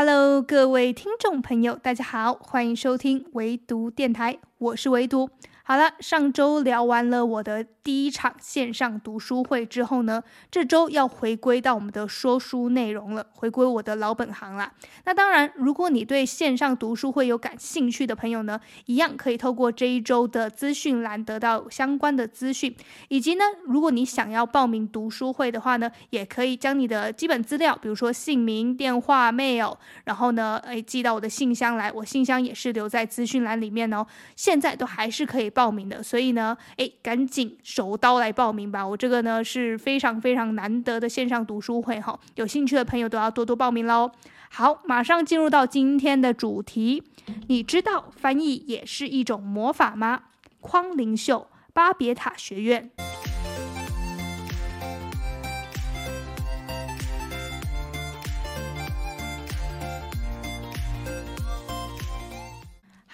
Hello，各位听众朋友，大家好，欢迎收听唯独电台，我是唯独。好了，上周聊完了我的第一场线上读书会之后呢，这周要回归到我们的说书内容了，回归我的老本行啦。那当然，如果你对线上读书会有感兴趣的朋友呢，一样可以透过这一周的资讯栏得到相关的资讯，以及呢，如果你想要报名读书会的话呢，也可以将你的基本资料，比如说姓名、电话、mail，然后呢，诶，寄到我的信箱来，我信箱也是留在资讯栏里面哦。现在都还是可以。报名的，所以呢，哎，赶紧手刀来报名吧！我这个呢是非常非常难得的线上读书会哈，有兴趣的朋友都要多多报名喽。好，马上进入到今天的主题。你知道翻译也是一种魔法吗？匡灵秀，巴别塔学院。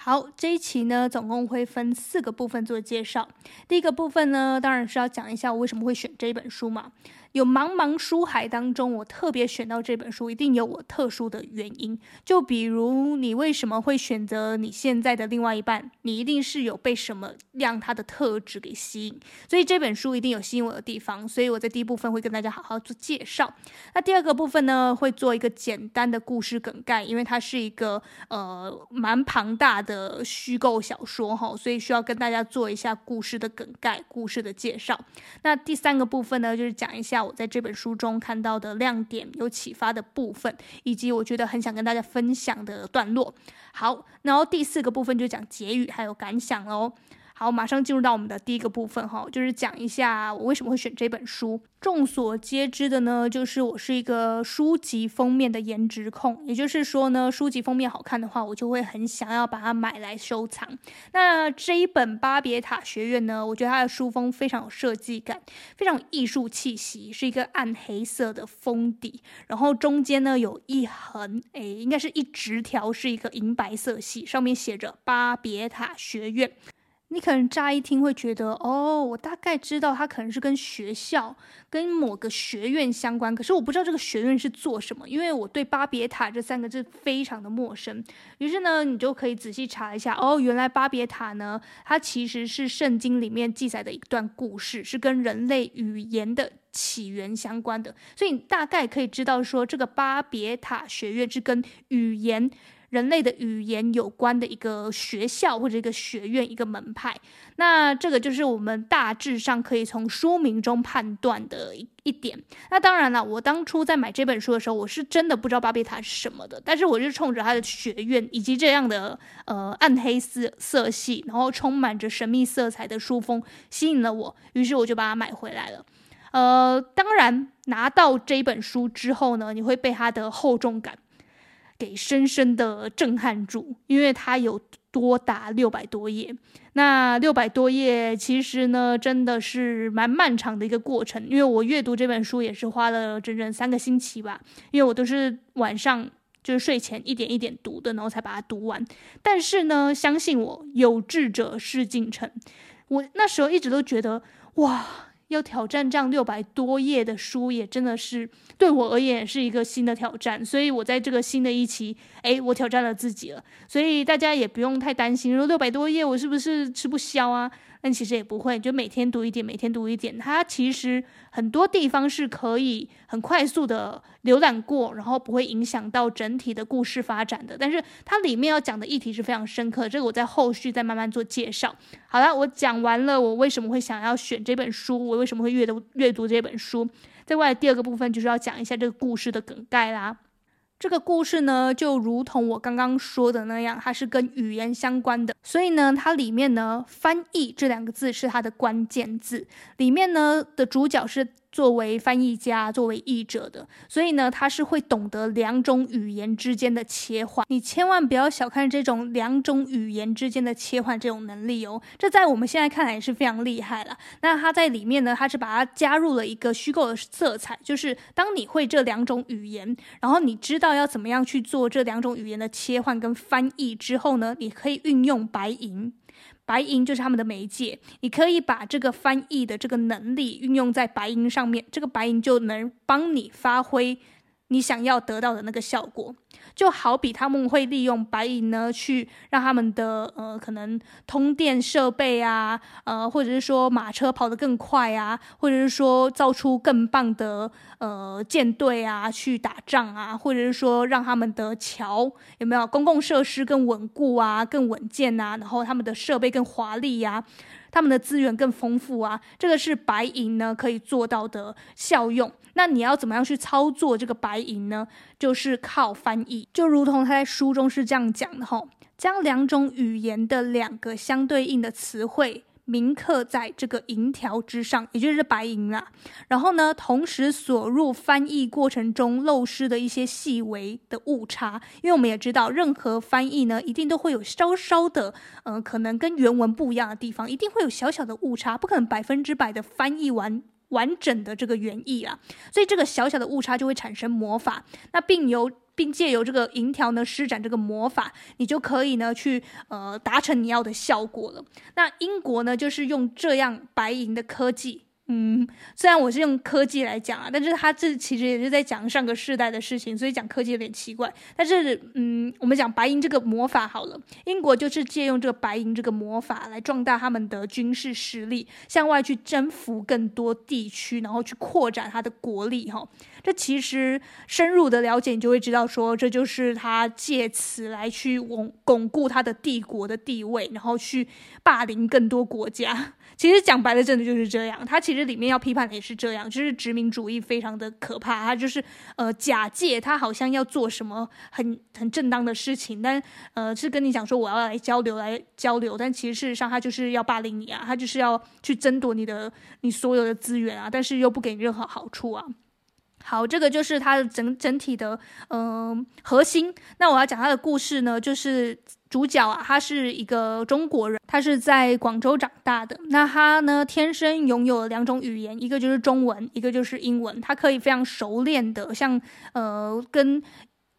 好，这一期呢，总共会分四个部分做介绍。第一个部分呢，当然是要讲一下我为什么会选这本书嘛。有茫茫书海当中，我特别选到这本书，一定有我特殊的原因。就比如你为什么会选择你现在的另外一半，你一定是有被什么让他的特质给吸引，所以这本书一定有吸引我的地方。所以我在第一部分会跟大家好好做介绍。那第二个部分呢，会做一个简单的故事梗概，因为它是一个呃蛮庞大的虚构小说哈，所以需要跟大家做一下故事的梗概、故事的介绍。那第三个部分呢，就是讲一下。我在这本书中看到的亮点、有启发的部分，以及我觉得很想跟大家分享的段落。好，然后第四个部分就讲结语还有感想喽。好，马上进入到我们的第一个部分哈，就是讲一下我为什么会选这本书。众所皆知的呢，就是我是一个书籍封面的颜值控，也就是说呢，书籍封面好看的话，我就会很想要把它买来收藏。那这一本《巴别塔学院》呢，我觉得它的书封非常有设计感，非常有艺术气息，是一个暗黑色的封底，然后中间呢有一横，诶，应该是一直条，是一个银白色系，上面写着“巴别塔学院”。你可能乍一听会觉得，哦，我大概知道它可能是跟学校、跟某个学院相关，可是我不知道这个学院是做什么，因为我对巴别塔这三个字非常的陌生。于是呢，你就可以仔细查一下，哦，原来巴别塔呢，它其实是圣经里面记载的一段故事，是跟人类语言的起源相关的，所以你大概可以知道说，这个巴别塔学院是跟语言。人类的语言有关的一个学校或者一个学院、一个门派，那这个就是我们大致上可以从书名中判断的一一点。那当然了，我当初在买这本书的时候，我是真的不知道巴别塔是什么的，但是我就冲着它的学院以及这样的呃暗黑色色系，然后充满着神秘色彩的书风吸引了我，于是我就把它买回来了。呃，当然拿到这本书之后呢，你会被它的厚重感。给深深的震撼住，因为它有多达六百多页。那六百多页其实呢，真的是蛮漫长的一个过程。因为我阅读这本书也是花了整整三个星期吧，因为我都是晚上就是睡前一点一点读的，然后才把它读完。但是呢，相信我，有志者事竟成。我那时候一直都觉得，哇。要挑战这样六百多页的书，也真的是对我而言是一个新的挑战。所以我在这个新的一期，哎，我挑战了自己了。所以大家也不用太担心，说六百多页我是不是吃不消啊？但其实也不会，就每天读一点，每天读一点。它其实很多地方是可以很快速的浏览过，然后不会影响到整体的故事发展的。但是它里面要讲的议题是非常深刻，这个我在后续再慢慢做介绍。好了，我讲完了，我为什么会想要选这本书，我为什么会阅读阅读这本书。在外第二个部分就是要讲一下这个故事的梗概啦。这个故事呢，就如同我刚刚说的那样，它是跟语言相关的，所以呢，它里面呢，翻译这两个字是它的关键字，里面呢的主角是。作为翻译家，作为译者的，所以呢，他是会懂得两种语言之间的切换。你千万不要小看这种两种语言之间的切换这种能力哦，这在我们现在看来也是非常厉害了。那他在里面呢，他是把它加入了一个虚构的色彩，就是当你会这两种语言，然后你知道要怎么样去做这两种语言的切换跟翻译之后呢，你可以运用白银。白银就是他们的媒介，你可以把这个翻译的这个能力运用在白银上面，这个白银就能帮你发挥你想要得到的那个效果，就好比他们会利用白银呢，去让他们的呃可能通电设备啊，呃或者是说马车跑得更快啊，或者是说造出更棒的呃舰队啊去打仗啊，或者是说让他们的桥有没有公共设施更稳固啊，更稳健啊，然后他们的设备更华丽呀。他们的资源更丰富啊，这个是白银呢可以做到的效用。那你要怎么样去操作这个白银呢？就是靠翻译，就如同他在书中是这样讲的吼，将两种语言的两个相对应的词汇。铭刻在这个银条之上，也就是白银啦。然后呢，同时锁入翻译过程中漏失的一些细微的误差，因为我们也知道，任何翻译呢，一定都会有稍稍的，呃，可能跟原文不一样的地方，一定会有小小的误差，不可能百分之百的翻译完完整的这个原意啊。所以这个小小的误差就会产生魔法，那并由。并借由这个银条呢，施展这个魔法，你就可以呢去呃达成你要的效果了。那英国呢，就是用这样白银的科技。嗯，虽然我是用科技来讲啊，但是他这其实也是在讲上个世代的事情，所以讲科技有点奇怪。但是，嗯，我们讲白银这个魔法好了，英国就是借用这个白银这个魔法来壮大他们的军事实力，向外去征服更多地区，然后去扩展他的国力。哈，这其实深入的了解，你就会知道说，这就是他借此来去巩巩固他的帝国的地位，然后去霸凌更多国家。其实讲白了，真的就是这样。他其实里面要批判的也是这样，就是殖民主义非常的可怕。他就是呃假借他好像要做什么很很正当的事情，但呃是跟你讲说我要来交流来交流，但其实事实上他就是要霸凌你啊，他就是要去争夺你的你所有的资源啊，但是又不给你任何好处啊。好，这个就是他的整整体的嗯、核心。那我要讲他的故事呢，就是。主角啊，他是一个中国人，他是在广州长大的。那他呢，天生拥有两种语言，一个就是中文，一个就是英文。他可以非常熟练的，像呃，跟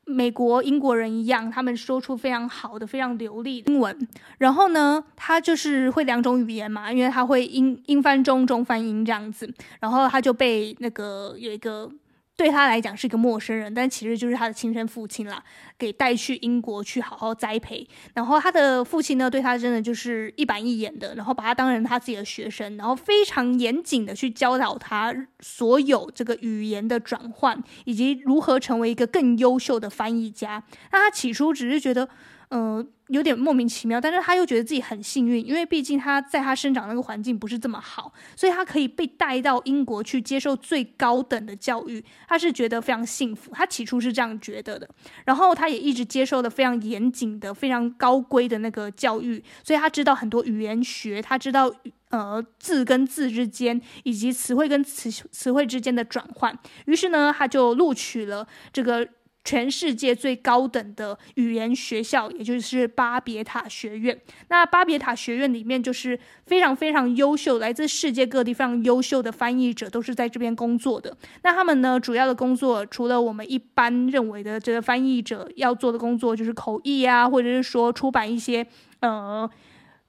美国英国人一样，他们说出非常好的、非常流利的英文。然后呢，他就是会两种语言嘛，因为他会英英翻中，中翻英这样子。然后他就被那个有一个。对他来讲是一个陌生人，但其实就是他的亲生父亲啦，给带去英国去好好栽培。然后他的父亲呢，对他真的就是一板一眼的，然后把他当成他自己的学生，然后非常严谨的去教导他所有这个语言的转换，以及如何成为一个更优秀的翻译家。那他起初只是觉得。呃，有点莫名其妙，但是他又觉得自己很幸运，因为毕竟他在他生长那个环境不是这么好，所以他可以被带到英国去接受最高等的教育，他是觉得非常幸福。他起初是这样觉得的，然后他也一直接受的非常严谨的、非常高规的那个教育，所以他知道很多语言学，他知道呃字跟字之间以及词汇跟词词汇之间的转换，于是呢，他就录取了这个。全世界最高等的语言学校，也就是巴别塔学院。那巴别塔学院里面就是非常非常优秀，来自世界各地非常优秀的翻译者都是在这边工作的。那他们呢，主要的工作除了我们一般认为的这个翻译者要做的工作，就是口译啊，或者是说出版一些呃。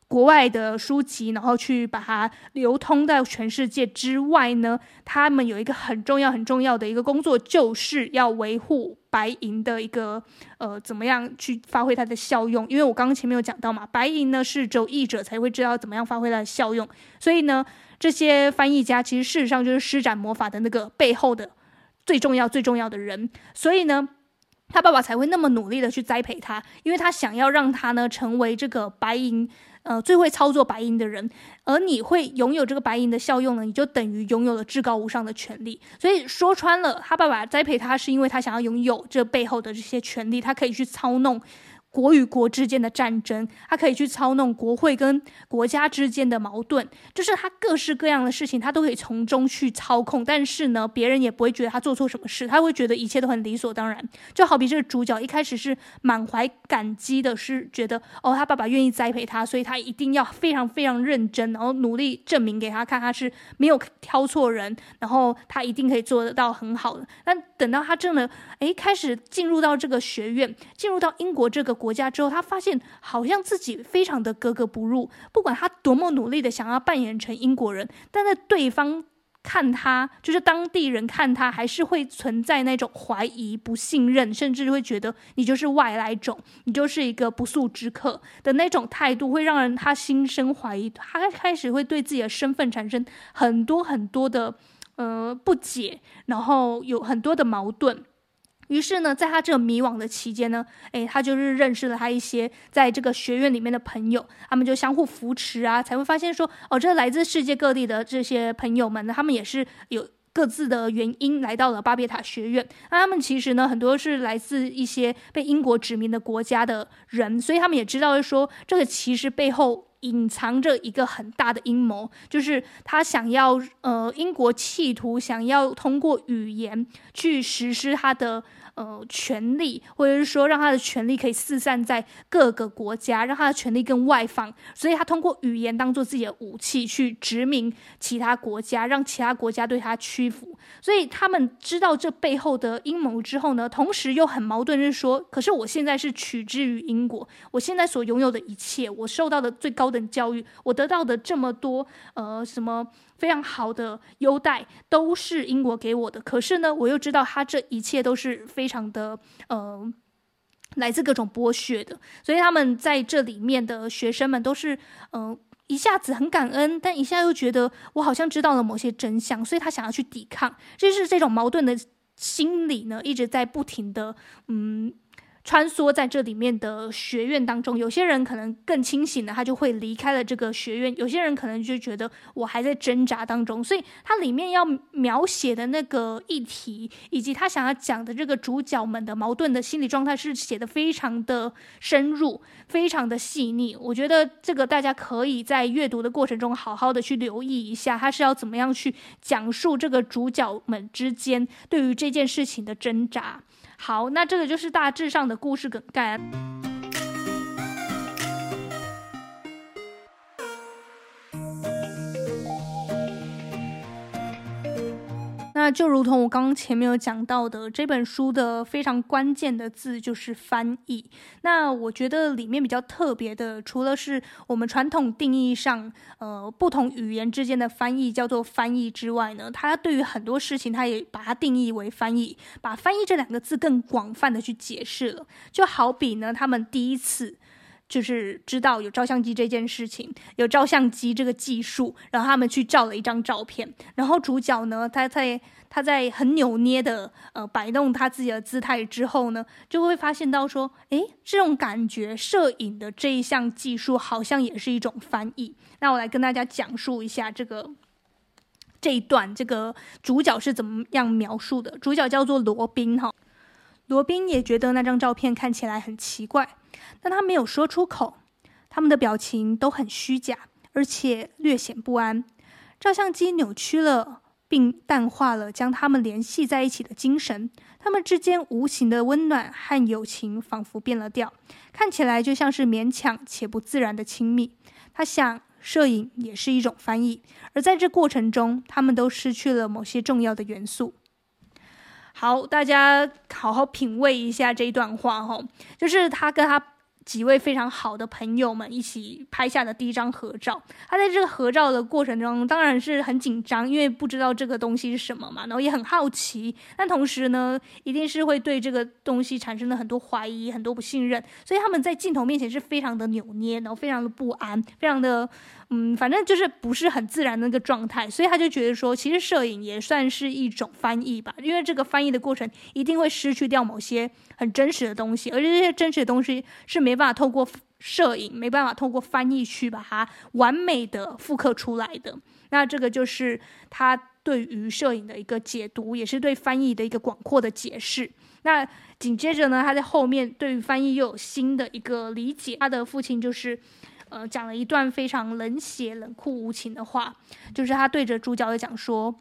国外的书籍，然后去把它流通到全世界之外呢，他们有一个很重要、很重要的一个工作，就是要维护白银的一个呃，怎么样去发挥它的效用？因为我刚刚前面有讲到嘛，白银呢是只有译者才会知道怎么样发挥它的效用，所以呢，这些翻译家其实事实上就是施展魔法的那个背后的最重要、最重要的人，所以呢，他爸爸才会那么努力的去栽培他，因为他想要让他呢成为这个白银。呃，最会操作白银的人，而你会拥有这个白银的效用呢，你就等于拥有了至高无上的权利。所以说穿了，他爸爸栽培他，是因为他想要拥有这背后的这些权利，他可以去操弄。国与国之间的战争，他可以去操弄国会跟国家之间的矛盾，就是他各式各样的事情，他都可以从中去操控。但是呢，别人也不会觉得他做错什么事，他会觉得一切都很理所当然。就好比这个主角一开始是满怀感激的，是觉得哦，他爸爸愿意栽培他，所以他一定要非常非常认真，然后努力证明给他看，他是没有挑错人，然后他一定可以做得到很好的。但等到他真的诶开始进入到这个学院，进入到英国这个国。家之后，他发现好像自己非常的格格不入。不管他多么努力的想要扮演成英国人，但在对方看他，就是当地人看他，还是会存在那种怀疑、不信任，甚至会觉得你就是外来种，你就是一个不速之客的那种态度，会让人他心生怀疑，他开始会对自己的身份产生很多很多的呃不解，然后有很多的矛盾。于是呢，在他这迷惘的期间呢，诶，他就是认识了他一些在这个学院里面的朋友，他们就相互扶持啊，才会发现说，哦，这来自世界各地的这些朋友们呢，他们也是有各自的原因来到了巴别塔学院。那他们其实呢，很多是来自一些被英国殖民的国家的人，所以他们也知道说，这个其实背后。隐藏着一个很大的阴谋，就是他想要，呃，英国企图想要通过语言去实施他的。呃，权力，或者是说，让他的权力可以四散在各个国家，让他的权力更外放，所以他通过语言当做自己的武器去殖民其他国家，让其他国家对他屈服。所以他们知道这背后的阴谋之后呢，同时又很矛盾，就是说，可是我现在是取之于英国，我现在所拥有的一切，我受到的最高等教育，我得到的这么多，呃，什么？非常好的优待都是英国给我的，可是呢，我又知道他这一切都是非常的呃，来自各种剥削的，所以他们在这里面的学生们都是嗯、呃，一下子很感恩，但一下又觉得我好像知道了某些真相，所以他想要去抵抗，就是这种矛盾的心理呢，一直在不停的嗯。穿梭在这里面的学院当中，有些人可能更清醒的，他就会离开了这个学院；有些人可能就觉得我还在挣扎当中。所以，他里面要描写的那个议题，以及他想要讲的这个主角们的矛盾的心理状态，是写得非常的深入，非常的细腻。我觉得这个大家可以在阅读的过程中好好的去留意一下，他是要怎么样去讲述这个主角们之间对于这件事情的挣扎。好，那这个就是大致上的故事梗概。就如同我刚刚前面有讲到的，这本书的非常关键的字就是翻译。那我觉得里面比较特别的，除了是我们传统定义上，呃，不同语言之间的翻译叫做翻译之外呢，它对于很多事情，它也把它定义为翻译，把翻译这两个字更广泛的去解释了。就好比呢，他们第一次。就是知道有照相机这件事情，有照相机这个技术，然后他们去照了一张照片，然后主角呢，他在他在很扭捏的呃摆弄他自己的姿态之后呢，就会发现到说，诶，这种感觉，摄影的这一项技术好像也是一种翻译。那我来跟大家讲述一下这个这一段，这个主角是怎么样描述的。主角叫做罗宾哈，罗宾也觉得那张照片看起来很奇怪。但他没有说出口，他们的表情都很虚假，而且略显不安。照相机扭曲了，并淡化了将他们联系在一起的精神。他们之间无形的温暖和友情仿佛变了调，看起来就像是勉强且不自然的亲密。他想，摄影也是一种翻译，而在这过程中，他们都失去了某些重要的元素。好，大家好好品味一下这一段话哈，就是他跟他几位非常好的朋友们一起拍下的第一张合照。他在这个合照的过程中，当然是很紧张，因为不知道这个东西是什么嘛，然后也很好奇，但同时呢，一定是会对这个东西产生了很多怀疑、很多不信任，所以他们在镜头面前是非常的扭捏，然后非常的不安，非常的。嗯，反正就是不是很自然的那个状态，所以他就觉得说，其实摄影也算是一种翻译吧，因为这个翻译的过程一定会失去掉某些很真实的东西，而且这些真实的东西是没办法透过摄影，没办法透过翻译去把它完美的复刻出来的。那这个就是他对于摄影的一个解读，也是对翻译的一个广阔的解释。那紧接着呢，他在后面对于翻译又有新的一个理解。他的父亲就是。呃，讲了一段非常冷血、冷酷无情的话，就是他对着主角的讲说：“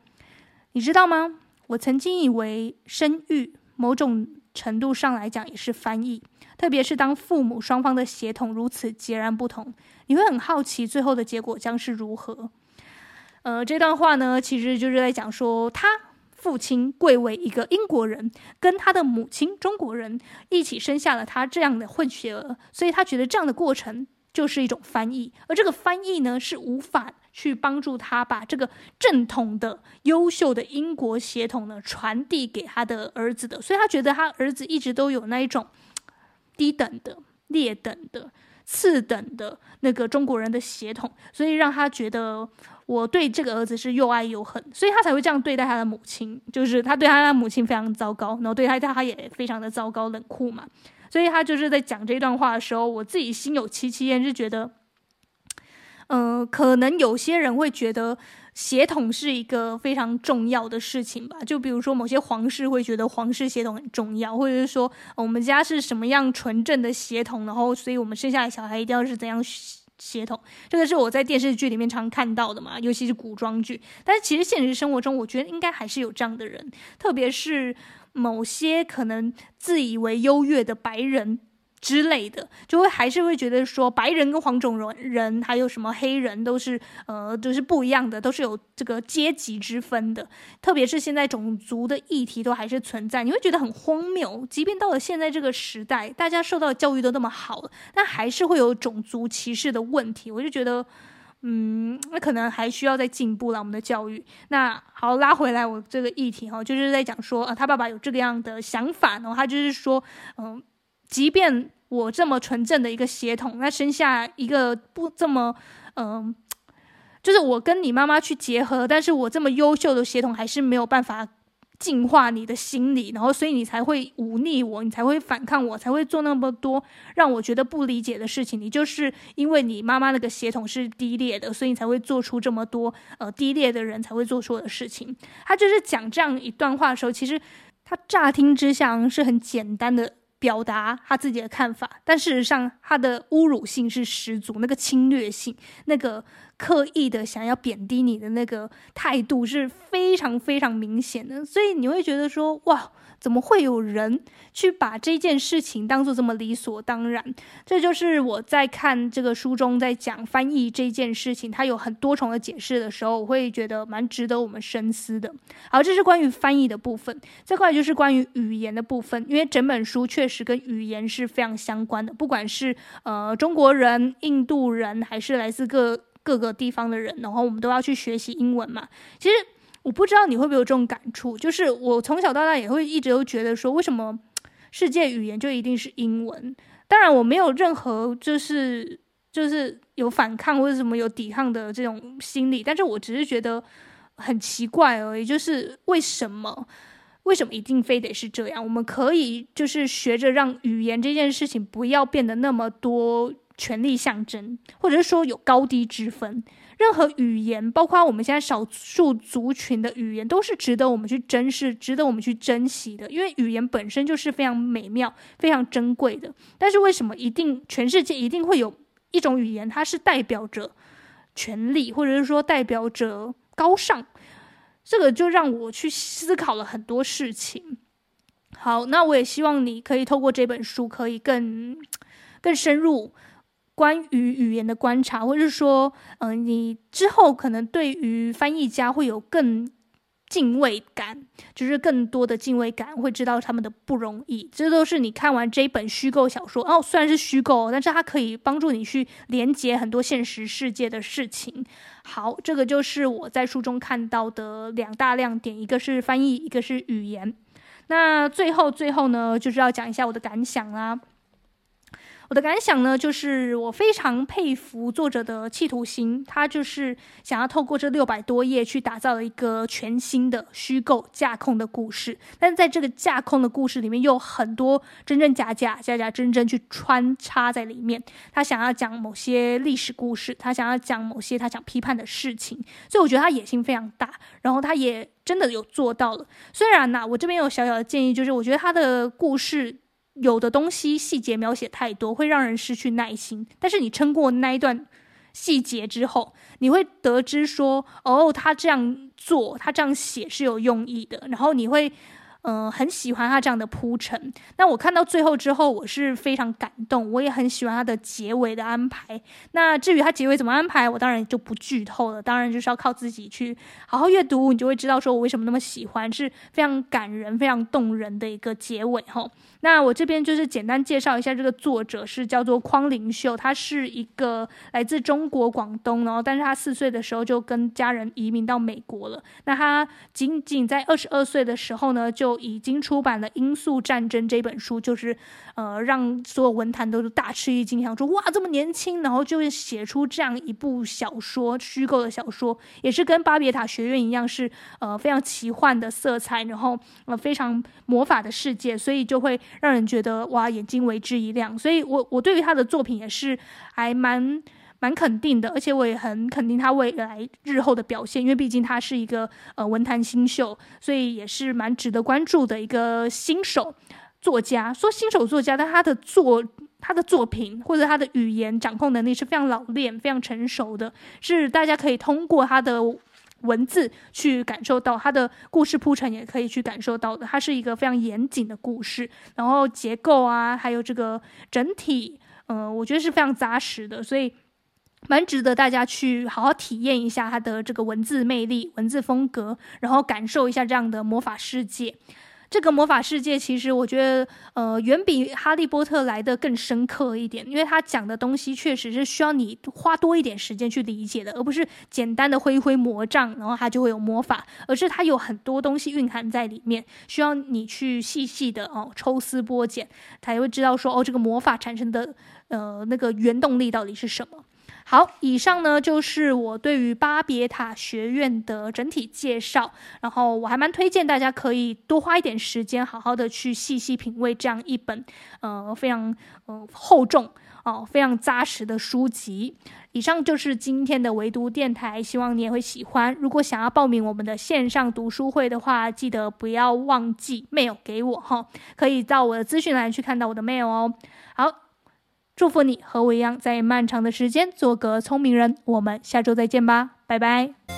你知道吗？我曾经以为生育某种程度上来讲也是翻译，特别是当父母双方的血统如此截然不同，你会很好奇最后的结果将是如何。”呃，这段话呢，其实就是在讲说，他父亲贵为一个英国人，跟他的母亲中国人一起生下了他这样的混血儿，所以他觉得这样的过程。就是一种翻译，而这个翻译呢，是无法去帮助他把这个正统的、优秀的英国血统呢传递给他的儿子的，所以他觉得他儿子一直都有那一种低等的、劣等的。次等的那个中国人的血统，所以让他觉得我对这个儿子是又爱又恨，所以他才会这样对待他的母亲，就是他对他的母亲非常糟糕，然后对他他也非常的糟糕冷酷嘛，所以他就是在讲这段话的时候，我自己心有戚戚焉，就觉得，呃，可能有些人会觉得。血统是一个非常重要的事情吧，就比如说某些皇室会觉得皇室血统很重要，或者是说我们家是什么样纯正的血统，然后所以我们生下来小孩一定要是怎样血统，这个是我在电视剧里面常看到的嘛，尤其是古装剧。但是其实现实生活中，我觉得应该还是有这样的人，特别是某些可能自以为优越的白人。之类的，就会还是会觉得说，白人跟黄种人人还有什么黑人都是呃都是不一样的，都是有这个阶级之分的。特别是现在种族的议题都还是存在，你会觉得很荒谬。即便到了现在这个时代，大家受到教育都那么好了，但还是会有种族歧视的问题。我就觉得，嗯，那可能还需要再进步了我们的教育。那好，拉回来我这个议题哈，就是在讲说啊，他爸爸有这个样的想法，然后他就是说，嗯。即便我这么纯正的一个血统，那生下一个不这么，嗯、就是我跟你妈妈去结合，但是我这么优秀的血统还是没有办法净化你的心理，然后所以你才会忤逆我，你才会反抗我，才会做那么多让我觉得不理解的事情。你就是因为你妈妈那个血统是低劣的，所以你才会做出这么多呃低劣的人才会做出的事情。他就是讲这样一段话的时候，其实他乍听之下是很简单的。表达他自己的看法，但事实上他的侮辱性是十足，那个侵略性，那个刻意的想要贬低你的那个态度是非常非常明显的，所以你会觉得说，哇。怎么会有人去把这件事情当做这么理所当然？这就是我在看这个书中在讲翻译这件事情，它有很多重的解释的时候，我会觉得蛮值得我们深思的。好，这是关于翻译的部分。这块就是关于语言的部分，因为整本书确实跟语言是非常相关的，不管是呃中国人、印度人，还是来自各各个地方的人，然后我们都要去学习英文嘛。其实。我不知道你会不会有这种感触，就是我从小到大也会一直都觉得说，为什么世界语言就一定是英文？当然，我没有任何就是就是有反抗或者什么有抵抗的这种心理，但是我只是觉得很奇怪而已，就是为什么为什么一定非得是这样？我们可以就是学着让语言这件事情不要变得那么多权力象征，或者是说有高低之分。任何语言，包括我们现在少数族群的语言，都是值得我们去珍视、值得我们去珍惜的。因为语言本身就是非常美妙、非常珍贵的。但是为什么一定全世界一定会有一种语言，它是代表着权力，或者是说代表着高尚？这个就让我去思考了很多事情。好，那我也希望你可以透过这本书，可以更更深入。关于语言的观察，或者是说，嗯、你之后可能对于翻译家会有更敬畏感，就是更多的敬畏感，会知道他们的不容易。这都是你看完这一本虚构小说哦，虽然是虚构，但是它可以帮助你去连接很多现实世界的事情。好，这个就是我在书中看到的两大亮点，一个是翻译，一个是语言。那最后最后呢，就是要讲一下我的感想啦。我的感想呢，就是我非常佩服作者的企图心，他就是想要透过这六百多页去打造一个全新的虚构架空的故事，但是在这个架空的故事里面，又有很多真真假假、假假真真去穿插在里面。他想要讲某些历史故事，他想要讲某些他想批判的事情，所以我觉得他野心非常大，然后他也真的有做到了。虽然呢、我这边有小小的建议，就是我觉得他的故事。有的东西细节描写太多，会让人失去耐心。但是你撑过那一段细节之后，你会得知说，哦，他这样做，他这样写是有用意的。然后你会，呃，很喜欢他这样的铺陈。那我看到最后之后，我是非常感动，我也很喜欢他的结尾的安排。那至于他结尾怎么安排，我当然就不剧透了。当然就是要靠自己去好好阅读，你就会知道说我为什么那么喜欢，是非常感人、非常动人的一个结尾哈。那我这边就是简单介绍一下这个作者是叫做匡凌秀，他是一个来自中国广东，然后但是他四岁的时候就跟家人移民到美国了。那他仅仅在二十二岁的时候呢，就已经出版了《罂粟战争》这本书，就是呃，让所有文坛都是大吃一惊，想说哇，这么年轻，然后就会写出这样一部小说，虚构的小说，也是跟巴别塔学院一样，是呃非常奇幻的色彩，然后呃非常魔法的世界，所以就会让人觉得哇，眼睛为之一亮。所以我我对于他的作品也是还蛮。蛮肯定的，而且我也很肯定他未来日后的表现，因为毕竟他是一个呃文坛新秀，所以也是蛮值得关注的一个新手作家。说新手作家，但他的作他的作品或者他的语言掌控能力是非常老练、非常成熟的，是大家可以通过他的文字去感受到它的故事铺陈，也可以去感受到的。它是一个非常严谨的故事，然后结构啊，还有这个整体，呃，我觉得是非常扎实的，所以。蛮值得大家去好好体验一下它的这个文字魅力、文字风格，然后感受一下这样的魔法世界。这个魔法世界其实我觉得，呃，远比《哈利波特》来的更深刻一点，因为他讲的东西确实是需要你花多一点时间去理解的，而不是简单的挥一挥魔杖，然后它就会有魔法，而是它有很多东西蕴含在里面，需要你去细细的哦抽丝剥茧，才会知道说哦，这个魔法产生的呃那个原动力到底是什么。好，以上呢就是我对于巴别塔学院的整体介绍。然后我还蛮推荐大家可以多花一点时间，好好的去细细品味这样一本呃非常呃厚重哦、非常扎实的书籍。以上就是今天的唯读电台，希望你也会喜欢。如果想要报名我们的线上读书会的话，记得不要忘记 mail 给我哈，可以到我的资讯栏去看到我的 mail 哦。好。祝福你和我一样，在漫长的时间做个聪明人。我们下周再见吧，拜拜。